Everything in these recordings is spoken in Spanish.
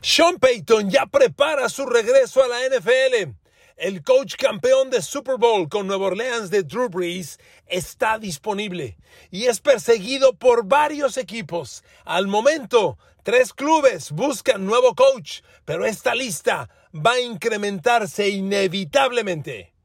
Sean Payton ya prepara su regreso a la NFL. El coach campeón de Super Bowl con Nueva Orleans de Drew Brees está disponible y es perseguido por varios equipos. Al momento, tres clubes buscan nuevo coach, pero esta lista va a incrementarse inevitablemente.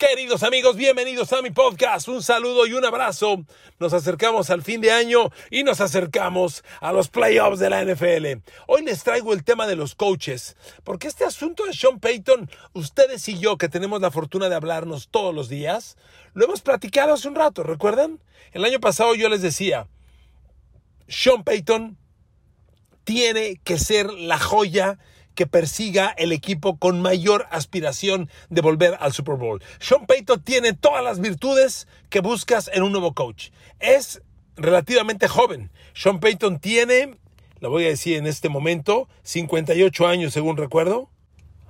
Queridos amigos, bienvenidos a mi podcast. Un saludo y un abrazo. Nos acercamos al fin de año y nos acercamos a los playoffs de la NFL. Hoy les traigo el tema de los coaches, porque este asunto de Sean Payton, ustedes y yo que tenemos la fortuna de hablarnos todos los días, lo hemos platicado hace un rato, ¿recuerdan? El año pasado yo les decía, Sean Payton tiene que ser la joya que persiga el equipo con mayor aspiración de volver al Super Bowl. Sean Payton tiene todas las virtudes que buscas en un nuevo coach. Es relativamente joven. Sean Payton tiene, lo voy a decir en este momento, 58 años según recuerdo.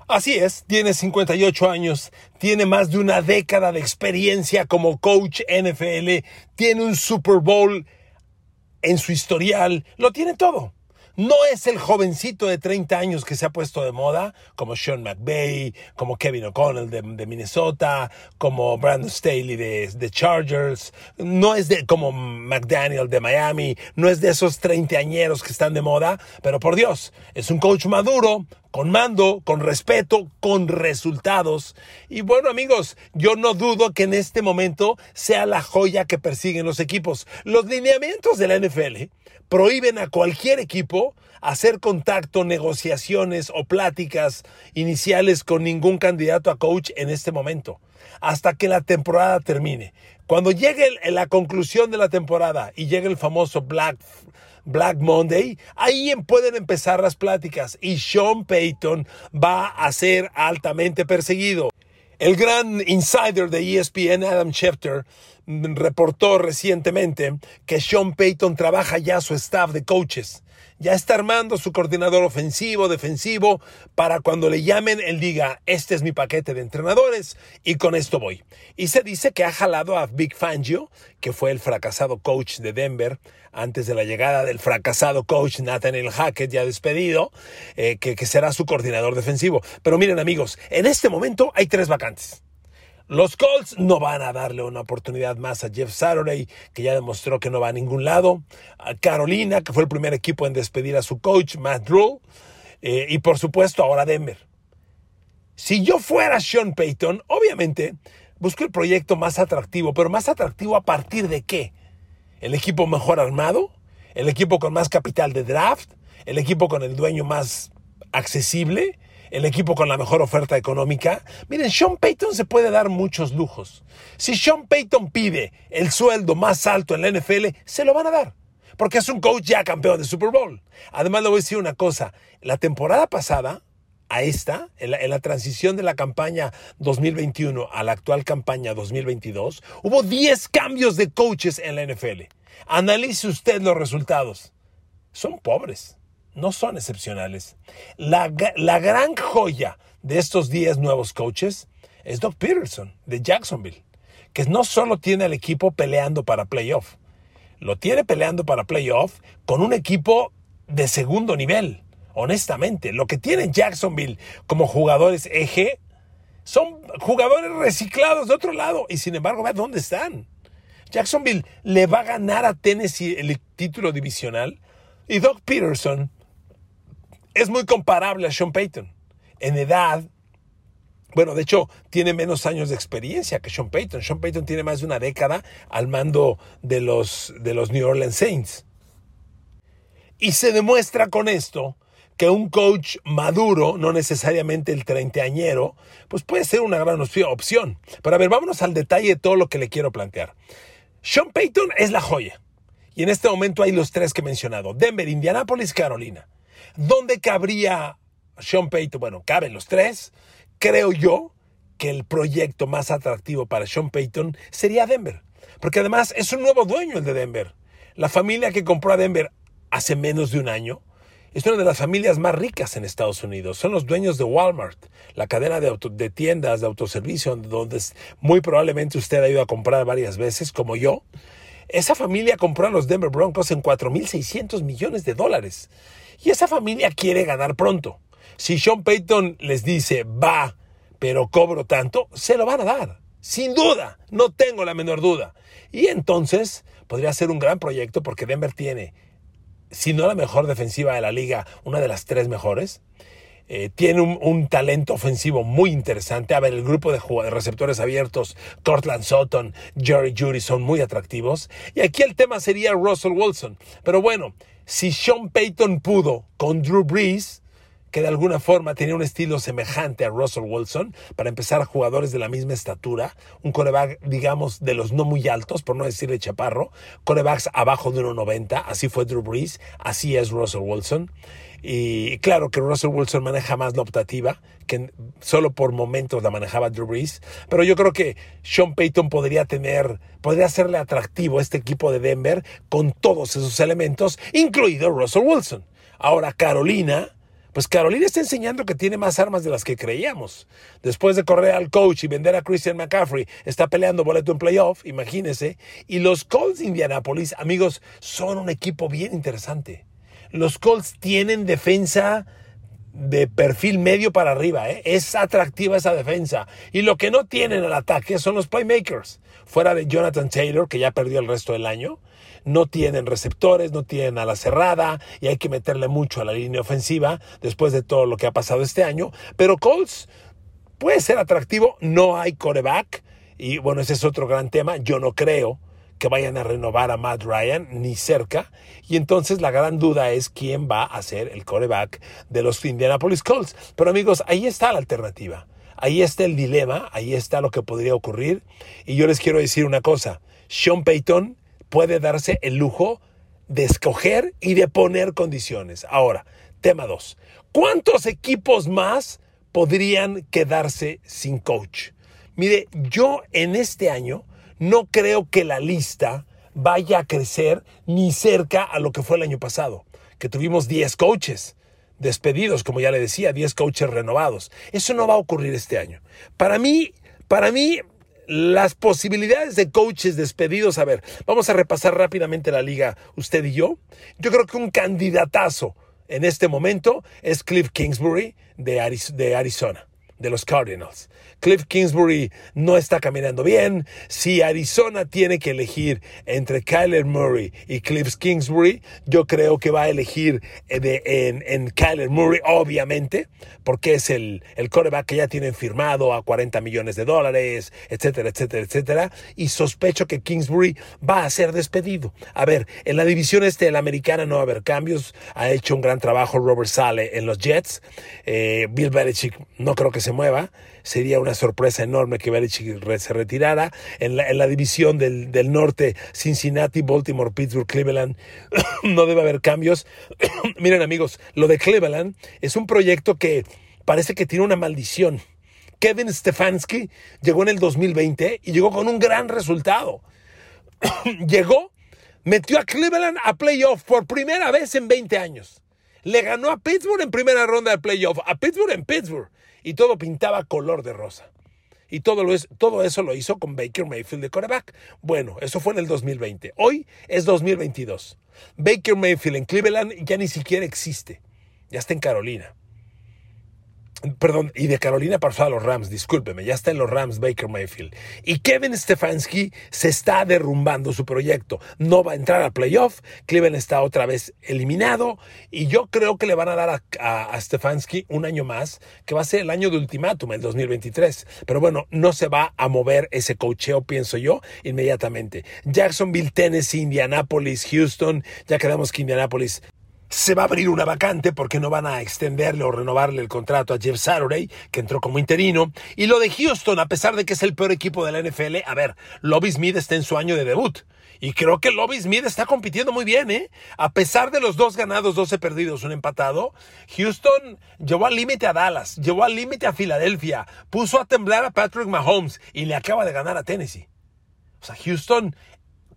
Así es, tiene 58 años, tiene más de una década de experiencia como coach NFL, tiene un Super Bowl en su historial, lo tiene todo. No es el jovencito de 30 años que se ha puesto de moda, como Sean McVay, como Kevin O'Connell de, Minnesota, como Brandon Staley de, de, Chargers. No es de, como McDaniel de Miami. No es de esos treintañeros que están de moda. Pero por Dios, es un coach maduro, con mando, con respeto, con resultados. Y bueno amigos, yo no dudo que en este momento sea la joya que persiguen los equipos. Los lineamientos de la NFL prohíben a cualquier equipo hacer contacto, negociaciones o pláticas iniciales con ningún candidato a coach en este momento, hasta que la temporada termine. Cuando llegue la conclusión de la temporada y llegue el famoso Black, Black Monday, ahí pueden empezar las pláticas y Sean Payton va a ser altamente perseguido. El gran insider de ESPN, Adam Schefter, reportó recientemente que Sean Payton trabaja ya su staff de coaches. Ya está armando su coordinador ofensivo, defensivo, para cuando le llamen, él diga, este es mi paquete de entrenadores y con esto voy. Y se dice que ha jalado a Big Fangio, que fue el fracasado coach de Denver, antes de la llegada del fracasado coach Nathaniel Hackett, ya despedido, eh, que, que será su coordinador defensivo. Pero miren amigos, en este momento hay tres vacantes. Los Colts no van a darle una oportunidad más a Jeff Saturday, que ya demostró que no va a ningún lado. A Carolina, que fue el primer equipo en despedir a su coach, Matt Rule. Eh, y por supuesto ahora Denver. Si yo fuera Sean Payton, obviamente busco el proyecto más atractivo, pero más atractivo a partir de qué? ¿El equipo mejor armado? ¿El equipo con más capital de draft? ¿El equipo con el dueño más accesible? El equipo con la mejor oferta económica. Miren, Sean Payton se puede dar muchos lujos. Si Sean Payton pide el sueldo más alto en la NFL, se lo van a dar. Porque es un coach ya campeón de Super Bowl. Además, le voy a decir una cosa. La temporada pasada, a esta, en la, en la, transición de la campaña 2021 a la actual campaña 2022, hubo 10 cambios de coaches en la NFL. Analice usted los resultados. Son pobres no son excepcionales. La, gran joya de estos 10 nuevos coaches es Doc Peterson de Jacksonville, que no solo tiene al equipo peleando para playoff, lo tiene peleando para playoff con un equipo de segundo nivel. Honestamente, lo que tiene Jacksonville como jugadores eje son jugadores reciclados de otro lado y sin embargo, ve dónde están. Jacksonville le va a ganar a Tennessee el título divisional y Doc Peterson es muy comparable a Sean Payton. En edad, bueno, de hecho, tiene menos años de experiencia que Sean Payton. Sean Payton tiene más de una década al mando de los, de los New Orleans Saints. Y se demuestra con esto que un coach maduro, no necesariamente el treintañero, pues puede ser una gran opción. Pero a ver, vámonos al detalle de todo lo que le quiero plantear. Sean Payton es la joya. Y en este momento hay los tres que he mencionado. Denver, Indianapolis, Carolina. ¿Dónde cabría Sean Payton? Bueno, caben los tres. Creo yo que el proyecto más atractivo para Sean Payton sería Denver. Porque además es un nuevo dueño el de Denver. La familia que compró a Denver hace menos de un año es una de las familias más ricas en Estados Unidos. Son los dueños de Walmart, la cadena de, de tiendas de autoservicio, donde muy probablemente usted ha ido a comprar varias veces, como yo. Esa familia compró a los Denver Broncos en 4.600 millones de dólares. Y esa familia quiere ganar pronto. Si Sean Payton les dice, va, pero cobro tanto, se lo van a dar. Sin duda, no tengo la menor duda. Y entonces podría ser un gran proyecto porque Denver tiene, si no la mejor defensiva de la liga, una de las tres mejores. Eh, tiene un, talento ofensivo muy interesante. A ver, el grupo de, receptores abiertos, Cortland Sutton, Jerry Judy son muy atractivos. Y aquí el tema sería Russell Wilson. Pero bueno, si Sean Payton pudo con Drew Brees, que de alguna forma tenía un estilo semejante a Russell Wilson, para empezar jugadores de la misma estatura, un coreback, digamos, de los no muy altos, por no decirle chaparro, corebacks abajo de 1,90, así fue Drew Brees, así es Russell Wilson. Y claro que Russell Wilson maneja más la optativa, que solo por momentos la manejaba Drew Brees. Pero yo creo que Sean Payton podría tener, podría hacerle atractivo a este equipo de Denver con todos esos elementos, incluido Russell Wilson. Ahora Carolina, pues Carolina está enseñando que tiene más armas de las que creíamos. Después de correr al coach y vender a Christian McCaffrey, está peleando boleto en playoff, imagínense. Y los Colts de Indianapolis, amigos, son un equipo bien interesante los Colts tienen defensa de perfil medio para arriba. ¿eh? Es atractiva esa defensa. Y lo que no tienen al ataque son los playmakers. Fuera de Jonathan Taylor, que ya perdió el resto del año. No tienen receptores, no tienen a la cerrada y hay que meterle mucho a la línea ofensiva después de todo lo que ha pasado este año. Pero Colts puede ser atractivo. No hay coreback. Y bueno, ese es otro gran tema. Yo no creo que vayan a renovar a Matt Ryan, ni cerca. Y entonces la gran duda es quién va a ser el coreback de los Indianapolis Colts. Pero amigos, ahí está la alternativa. Ahí está el dilema, ahí está lo que podría ocurrir. Y yo les quiero decir una cosa, Sean Payton puede darse el lujo de escoger y de poner condiciones. Ahora, tema 2. ¿Cuántos equipos más podrían quedarse sin coach? Mire, yo en este año no creo que la lista vaya a crecer ni cerca a lo que fue el año pasado, que tuvimos 10 coaches despedidos, como ya le decía, 10 coaches renovados. Eso no va a ocurrir este año. Para mí, para mí las posibilidades de coaches despedidos, a ver, vamos a repasar rápidamente la liga, usted y yo. Yo creo que un candidatazo en este momento es Cliff Kingsbury de, Arizona, de los Cardinals. Cliff Kingsbury no está caminando bien. Si Arizona tiene que elegir entre Kyler Murray y Cliff Kingsbury, yo creo que va a elegir eh, en, Kyler Murray, obviamente, porque es el, el coreback que ya tienen firmado a 40 millones de dólares, etcétera, etcétera, etcétera. Y sospecho que Kingsbury va a ser despedido. A ver, en la división este de la americana no va a haber cambios. Ha hecho un gran trabajo Robert Sale en los Jets. Eh, Bill Belichick no creo que se mueva sería una sorpresa enorme que Belichick se retirara. En la, división del, del, norte, Cincinnati, Baltimore, Pittsburgh, Cleveland, no debe haber cambios. Miren amigos, lo de Cleveland es un proyecto que parece que tiene una maldición. Kevin Stefanski llegó en el 2020 y llegó con un gran resultado. llegó, metió a Cleveland a playoff por primera vez en 20 años. Le ganó a Pittsburgh en primera ronda de playoff, a Pittsburgh en Pittsburgh y todo pintaba color de rosa. Y todo, lo es, todo eso lo hizo con Baker Mayfield de quarterback. Bueno, eso fue en el 2020. Hoy es 2022. Baker Mayfield en Cleveland ya ni siquiera existe. Ya está en Carolina. Perdón, y de Carolina pasó a los Rams, discúlpeme, ya está en los Rams Baker Mayfield. Y Kevin Stefanski se está derrumbando su proyecto. No va a entrar a playoff, Cleveland está otra vez eliminado y yo creo que le van a dar a, Stefanski un año más, que va a ser el año de ultimátum, el 2023. Pero bueno, no se va a mover ese cocheo, pienso yo, inmediatamente. Jacksonville, Tennessee, Indianapolis, Houston, ya quedamos que Indianapolis se va a abrir una vacante porque no van a extenderle o renovarle el contrato a Jeff Saturday, que entró como interino. Y lo de Houston, a pesar de que es el peor equipo de la NFL, a ver, Lobby Smith está en su año de debut. Y creo que Lobby Smith está compitiendo muy bien, ¿eh? A pesar de los dos ganados, 12 perdidos, un empatado, Houston llevó al límite a Dallas, llevó al límite a Filadelfia, puso a temblar a Patrick Mahomes y le acaba de ganar a Tennessee. O sea, Houston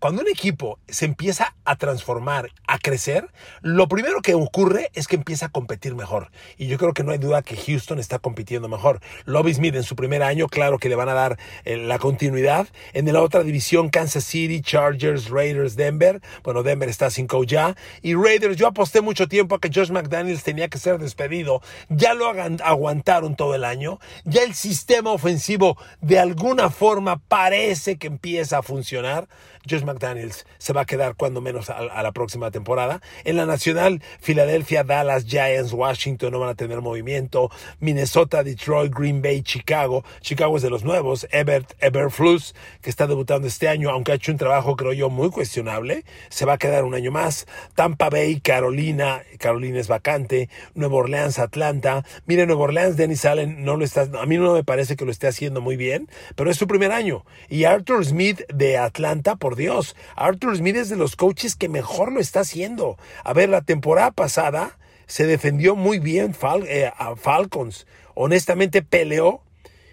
cuando un equipo se empieza a transformar, a crecer, lo primero que ocurre es que empieza a competir mejor. Y yo creo que no hay duda que Houston está compitiendo mejor. Lobby Smith en su primer año, claro que le van a dar eh, la continuidad. En la otra división, Kansas City, Chargers, Raiders, Denver. Bueno, Denver está sin coach ya. Y Raiders, yo aposté mucho tiempo a que Josh McDaniels tenía que ser despedido. Ya lo aguantaron todo el año. Ya el sistema ofensivo de alguna forma parece que empieza a funcionar. Josh McDaniels se va a quedar cuando menos a, la próxima temporada. En la nacional, Filadelfia, Dallas, Giants, Washington no van a tener movimiento. Minnesota, Detroit, Green Bay, Chicago. Chicago es de los nuevos. Ebert, Eberflus, que está debutando este año, aunque ha hecho un trabajo, creo yo, muy cuestionable. Se va a quedar un año más. Tampa Bay, Carolina. Carolina es vacante. Nueva Orleans, Atlanta. Mire, Nueva Orleans, Dennis Allen no lo está, a mí no me parece que lo esté haciendo muy bien, pero es su primer año. Y Arthur Smith de Atlanta, por Dios, Arthur Smith es de los coaches que mejor lo está haciendo. A ver, la temporada pasada se defendió muy bien eh, a Falcons. Honestamente peleó.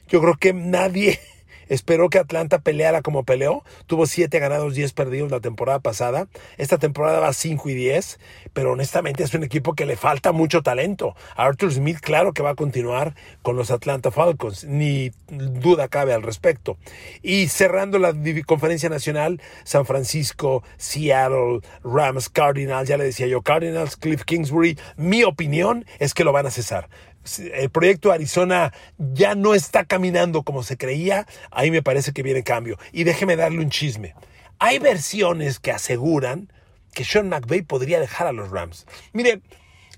Yo creo que nadie Esperó que Atlanta peleara como peleó. Tuvo 7 ganados, 10 perdidos la temporada pasada. Esta temporada va 5 y 10, pero honestamente es un equipo que le falta mucho talento. Arthur Smith, claro que va a continuar con los Atlanta Falcons, ni duda cabe al respecto. Y cerrando la conferencia nacional, San Francisco, Seattle, Rams, Cardinals, ya le decía yo, Cardinals, Cliff Kingsbury, mi opinión es que lo van a cesar el proyecto Arizona ya no está caminando como se creía, ahí me parece que viene cambio. Y déjeme darle un chisme. Hay versiones que aseguran que Sean McVay podría dejar a los Rams. Mire,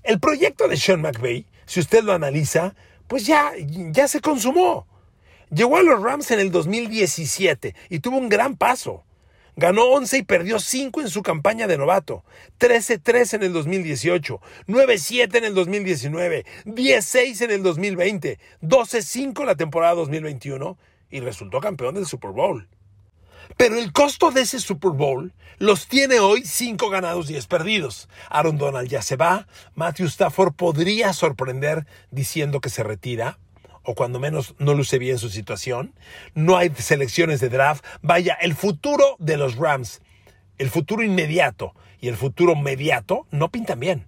el proyecto de Sean McVay, si usted lo analiza, pues ya, ya se consumó. Llegó a los Rams en el 2017 y tuvo un gran paso. Ganó 11 y perdió 5 en su campaña de novato. 13-3 en el 2018. 9-7 en el 2019. 10-6 en el 2020. 12-5 la temporada 2021. Y resultó campeón del Super Bowl. Pero el costo de ese Super Bowl los tiene hoy 5 ganados, 10 perdidos. Aaron Donald ya se va. Matthew Stafford podría sorprender diciendo que se retira o cuando menos no luce bien su situación. No hay selecciones de draft. Vaya, el futuro de los Rams, el futuro inmediato y el futuro mediato no pintan bien.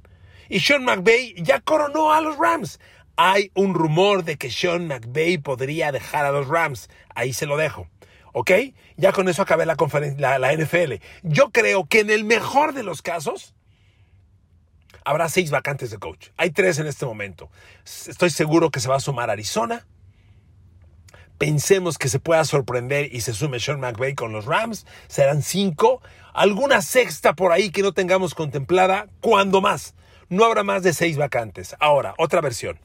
Y Sean McVay ya coronó a los Rams. Hay un rumor de que Sean McVay podría dejar a los Rams. Ahí se lo dejo. ¿Ok? Ya con eso acabé la, la, la NFL. Yo creo que en el mejor de los casos, habrá seis vacantes de coach. Hay tres en este momento. Estoy seguro que se va a sumar Arizona. Pensemos que se pueda sorprender y se sume Sean McVay con los Rams. Serán cinco. Alguna sexta por ahí que no tengamos contemplada. Cuando más. No habrá más de seis vacantes. Ahora, otra versión.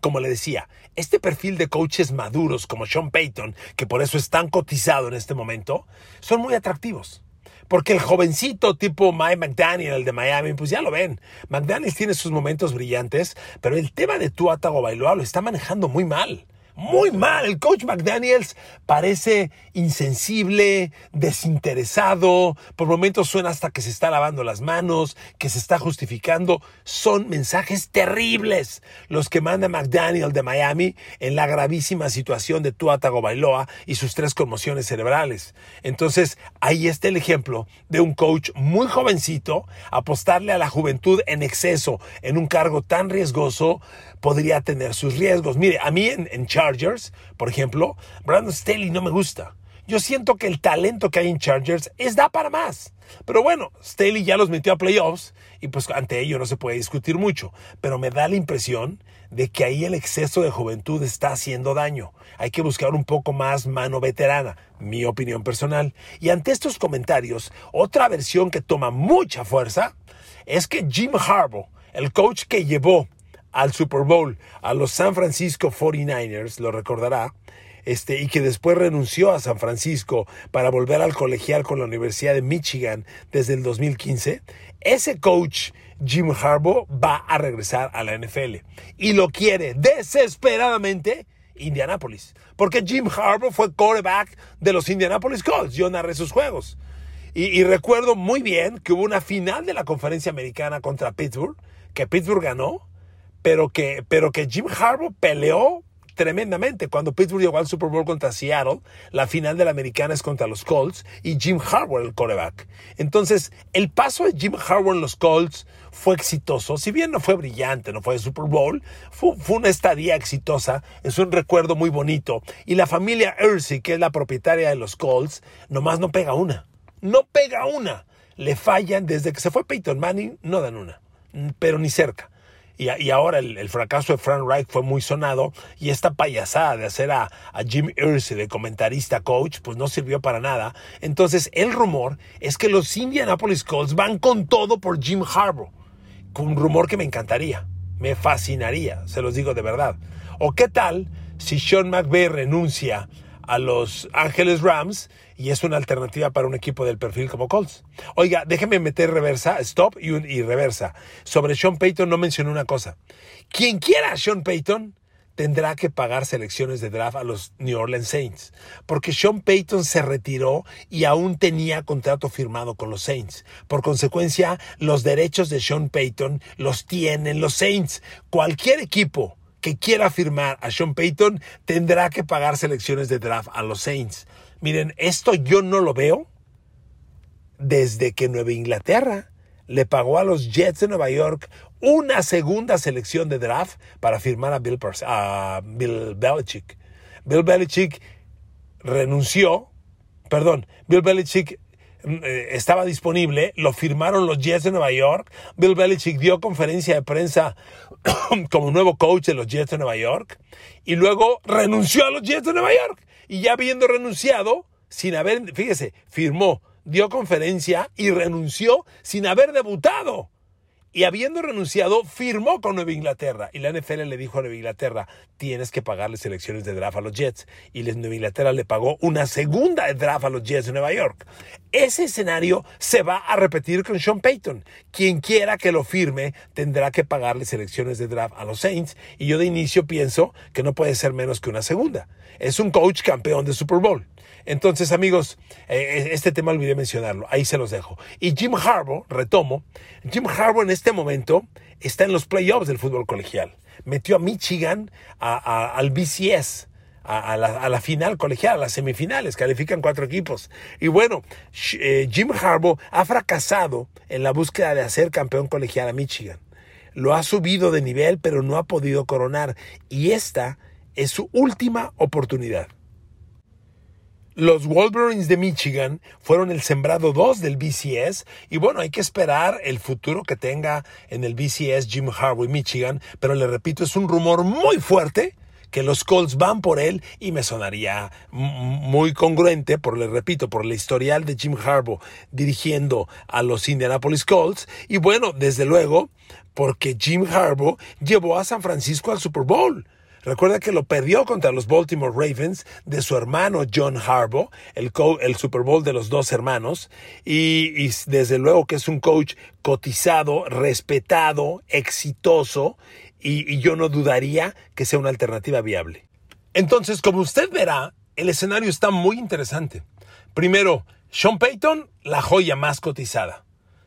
Como le decía, este perfil de coaches maduros como Sean Payton, que por eso es tan cotizado en este momento, son muy atractivos. Porque el jovencito tipo Mike McDaniel, el de Miami, pues ya lo ven. McDaniel tiene sus momentos brillantes, pero el tema de Tua Tagovailoa lo está manejando muy mal muy mal. El coach McDaniels parece insensible, desinteresado, por momentos suena hasta que se está lavando las manos, que se está justificando. Son mensajes terribles los que manda McDaniel de Miami en la gravísima situación de Tua Tagovailoa y sus tres conmociones cerebrales. Entonces, ahí está el ejemplo de un coach muy jovencito apostarle a la juventud en exceso en un cargo tan riesgoso podría tener sus riesgos. Mire, a mí en, Chargers, por ejemplo, Brandon Staley no me gusta. Yo siento que el talento que hay en Chargers es da para más. Pero bueno, Staley ya los metió a playoffs y pues ante ello no se puede discutir mucho. Pero me da la impresión de que ahí el exceso de juventud está haciendo daño. Hay que buscar un poco más mano veterana, mi opinión personal. Y ante estos comentarios, otra versión que toma mucha fuerza es que Jim Harbaugh, el coach que llevó al Super Bowl a los San Francisco 49ers, lo recordará, este, y que después renunció a San Francisco para volver al colegial con la Universidad de Michigan desde el 2015, ese coach Jim Harbaugh va a regresar a la NFL y lo quiere desesperadamente Indianapolis, porque Jim Harbaugh fue quarterback de los Indianapolis Colts, yo narré sus juegos. Y, y recuerdo muy bien que hubo una final de la conferencia americana contra Pittsburgh, que Pittsburgh ganó, pero que, pero que Jim Harbaugh peleó tremendamente. Cuando Pittsburgh llegó al Super Bowl contra Seattle, la final de la americana es contra los Colts y Jim Harbaugh el coreback. Entonces, el paso de Jim Harbaugh en los Colts fue exitoso. Si bien no fue brillante, no fue de Super Bowl, fue, una estadía exitosa. Es un recuerdo muy bonito. Y la familia Ersey, que es la propietaria de los Colts, nomás no pega una. No pega una. Le fallan desde que se fue Peyton Manning, no dan una. Pero ni cerca. Y, ahora el, fracaso de Frank Reich fue muy sonado y esta payasada de hacer a, Jim Irsay de comentarista coach pues no sirvió para nada. Entonces el rumor es que los Indianapolis Colts van con todo por Jim Harbaugh. Un rumor que me encantaría, me fascinaría, se los digo de verdad. ¿O qué tal si Sean McVay renuncia a los Ángeles Rams y es una alternativa para un equipo del perfil como Colts. Oiga, déjeme meter reversa, stop y, y reversa. Sobre Sean Payton no mencioné una cosa. Quien quiera a Sean Payton tendrá que pagar selecciones de draft a los New Orleans Saints, porque Sean Payton se retiró y aún tenía contrato firmado con los Saints. Por consecuencia, los derechos de Sean Payton los tienen los Saints. Cualquier equipo que quiera firmar a Sean Payton tendrá que pagar selecciones de draft a los Saints. Miren, esto yo no lo veo desde que Nueva Inglaterra le pagó a los Jets de Nueva York una segunda selección de draft para firmar a Bill, a Bill Belichick. Bill Belichick renunció, perdón, Bill Belichick eh, estaba disponible, lo firmaron los Jets de Nueva York. Bill Belichick dio conferencia de prensa como nuevo coach de los Jets de Nueva York y luego renunció a los Jets de Nueva York. Y ya habiendo renunciado, sin haber, fíjese, firmó, dio conferencia y renunció sin haber debutado y habiendo renunciado, firmó con Nueva Inglaterra. Y la NFL le dijo a Nueva Inglaterra, tienes que pagarle selecciones de draft a los Jets. Y Nueva Inglaterra le pagó una segunda de draft a los Jets de Nueva York. Ese escenario se va a repetir con Sean Payton. Quien quiera que lo firme tendrá que pagarle selecciones de draft a los Saints. Y yo de inicio pienso que no puede ser menos que una segunda. Es un coach campeón de Super Bowl. Entonces, amigos, eh, este tema olvidé mencionarlo, ahí se los dejo. Y Jim Harbaugh, retomo, Jim Harbaugh en este momento está en los playoffs del fútbol colegial. Metió a Michigan al BCS. A la, final colegial, a las semifinales, califican cuatro equipos. Y bueno, eh, Jim Harbaugh ha fracasado en la búsqueda de hacer campeón colegial a Michigan. Lo ha subido de nivel, pero no ha podido coronar. Y esta es su última oportunidad. Los Wolverines de Michigan fueron el sembrado 2 del BCS y bueno, hay que esperar el futuro que tenga en el BCS Jim Harbaugh Michigan, pero le repito, es un rumor muy fuerte que los Colts van por él y me sonaría muy congruente, por le repito, por el historial de Jim Harbaugh dirigiendo a los Indianapolis Colts y bueno, desde luego, porque Jim Harbaugh llevó a San Francisco al Super Bowl. Recuerda que lo perdió contra los Baltimore Ravens de su hermano John Harbaugh, el, el Super Bowl de los dos hermanos, y, desde luego que es un coach cotizado, respetado, exitoso, y, y yo no dudaría que sea una alternativa viable. Entonces, como usted verá, el escenario está muy interesante. Primero, Sean Payton, la joya más cotizada.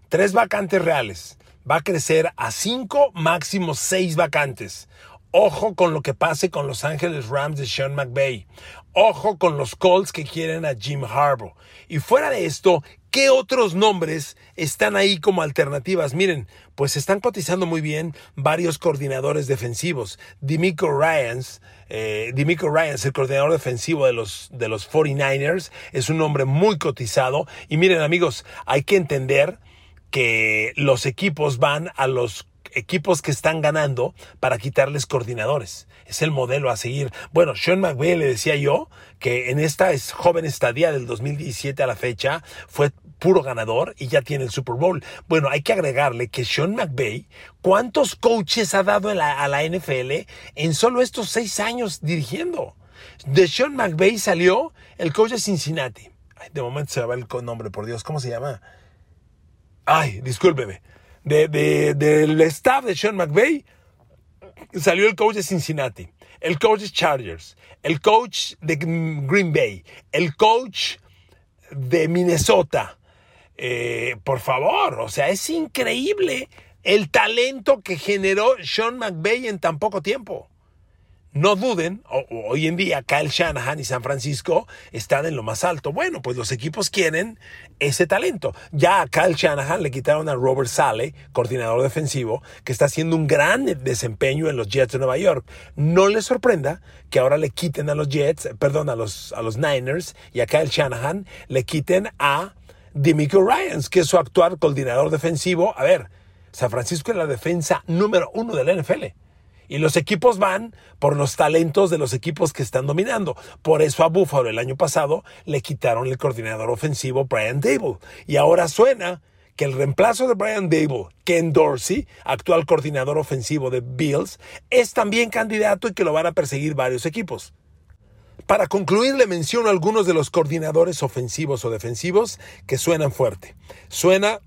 Tres vacantes reales. Va a crecer a cinco, máximo seis vacantes. Ojo con lo que pase con Los Ángeles Rams de Sean McVay. Ojo con los Colts que quieren a Jim Harbaugh. Y fuera de esto, ¿qué otros nombres están ahí como alternativas? Miren, pues están cotizando muy bien varios coordinadores defensivos. Dimico Ryans, eh, Dimico Ryans, el coordinador defensivo de los, de los 49ers, es un hombre muy cotizado. Y miren amigos, hay que entender que los equipos van a los equipos que están ganando para quitarles coordinadores. Es el modelo a seguir. Bueno, Sean McVay le decía yo que en esta joven estadía del 2017 a la fecha fue puro ganador y ya tiene el Super Bowl. Bueno, hay que agregarle que Sean McVay, ¿cuántos coaches ha dado a la NFL en solo estos seis años dirigiendo? De Sean McVay salió el coach de Cincinnati. de momento se va el nombre, por Dios, ¿cómo se llama? Ay, discúlpeme de, del staff de Sean McVay salió el coach de Cincinnati, el coach de Chargers, el coach de Green Bay, el coach de Minnesota. Eh, por favor, o sea, es increíble el talento que generó Sean McVay en tan poco tiempo. No duden, hoy en día Kyle Shanahan y San Francisco están en lo más alto. Bueno, pues los equipos quieren ese talento. Ya a Kyle Shanahan le quitaron a Robert Sale, coordinador defensivo, que está haciendo un gran desempeño en los Jets de Nueva York. No les sorprenda que ahora le quiten a los Jets, perdón, a los, a los Niners y a Kyle Shanahan le quiten a Demico Ryans, que es su actual coordinador defensivo. A ver, San Francisco es la defensa número uno de la NFL. Y los equipos van por los talentos de los equipos que están dominando. Por eso a Buffalo el año pasado le quitaron el coordinador ofensivo Brian Dable. Y ahora suena que el reemplazo de Brian Dable, Ken Dorsey, actual coordinador ofensivo de Bills, es también candidato y que lo van a perseguir varios equipos. Para concluir, le menciono algunos de los coordinadores ofensivos o defensivos que suenan fuerte. Suena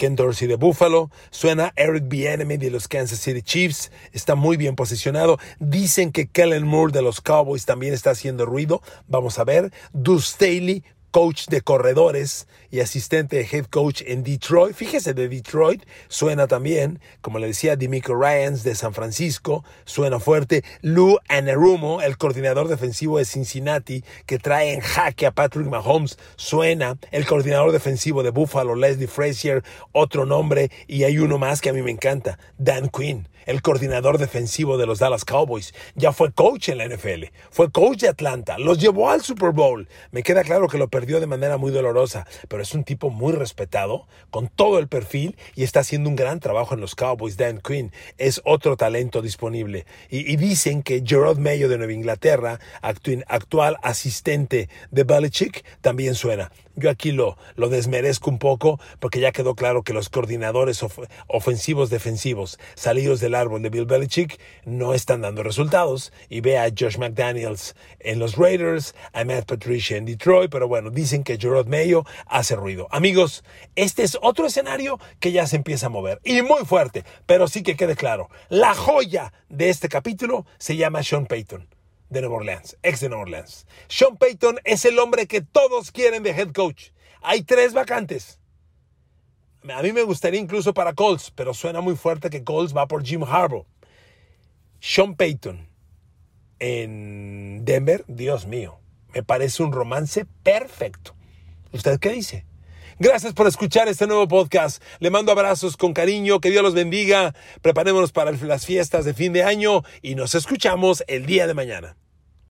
Ken Dorsey de Buffalo, suena Eric Bieniemy de los Kansas City Chiefs, está muy bien posicionado. Dicen que Kellen Moore de los Cowboys también está haciendo ruido. Vamos a ver. Deuce Staley coach de corredores y asistente de head coach en Detroit. Fíjese, de Detroit suena también, como le decía, Dimico Ryans de San Francisco, suena fuerte. Lou Anarumo, el coordinador defensivo de Cincinnati, que trae en jaque a Patrick Mahomes, suena. El coordinador defensivo de Buffalo, Leslie Frazier, otro nombre, y hay uno más que a mí me encanta, Dan Quinn el coordinador defensivo de los Dallas Cowboys. Ya fue coach en la NFL, fue coach de Atlanta, los llevó al Super Bowl. Me queda claro que lo perdió de manera muy dolorosa, pero es un tipo muy respetado, con todo el perfil y está haciendo un gran trabajo en los Cowboys. Dan Quinn es otro talento disponible. Y, dicen que Gerard Mayo de Nueva Inglaterra, actual asistente de Belichick, también suena. Yo aquí lo, lo desmerezco un poco porque ya quedó claro que los coordinadores ofensivos defensivos salidos del árbol de Bill Belichick no están dando resultados. Y ve a Josh McDaniels en los Raiders, Matt Patricia en Detroit, pero bueno, dicen que Gerard Mayo ruido. Amigos, este es otro escenario que ya se empieza a mover y muy fuerte, pero sí que quede claro, la joya de este capítulo se llama Sean Payton de Nueva Orleans, ex de Nueva Orleans. Sean Payton es el hombre que todos quieren de head coach. Hay tres vacantes. A mí me gustaría incluso para Colts, pero suena muy fuerte que Colts va por Jim Harbaugh. Sean Payton en Denver, Dios mío, me parece un romance perfecto. ¿Usted qué dice? Gracias por escuchar este nuevo podcast. Le mando abrazos con cariño. Que Dios los bendiga. Preparémonos para las fiestas de fin de año y nos escuchamos el día de mañana.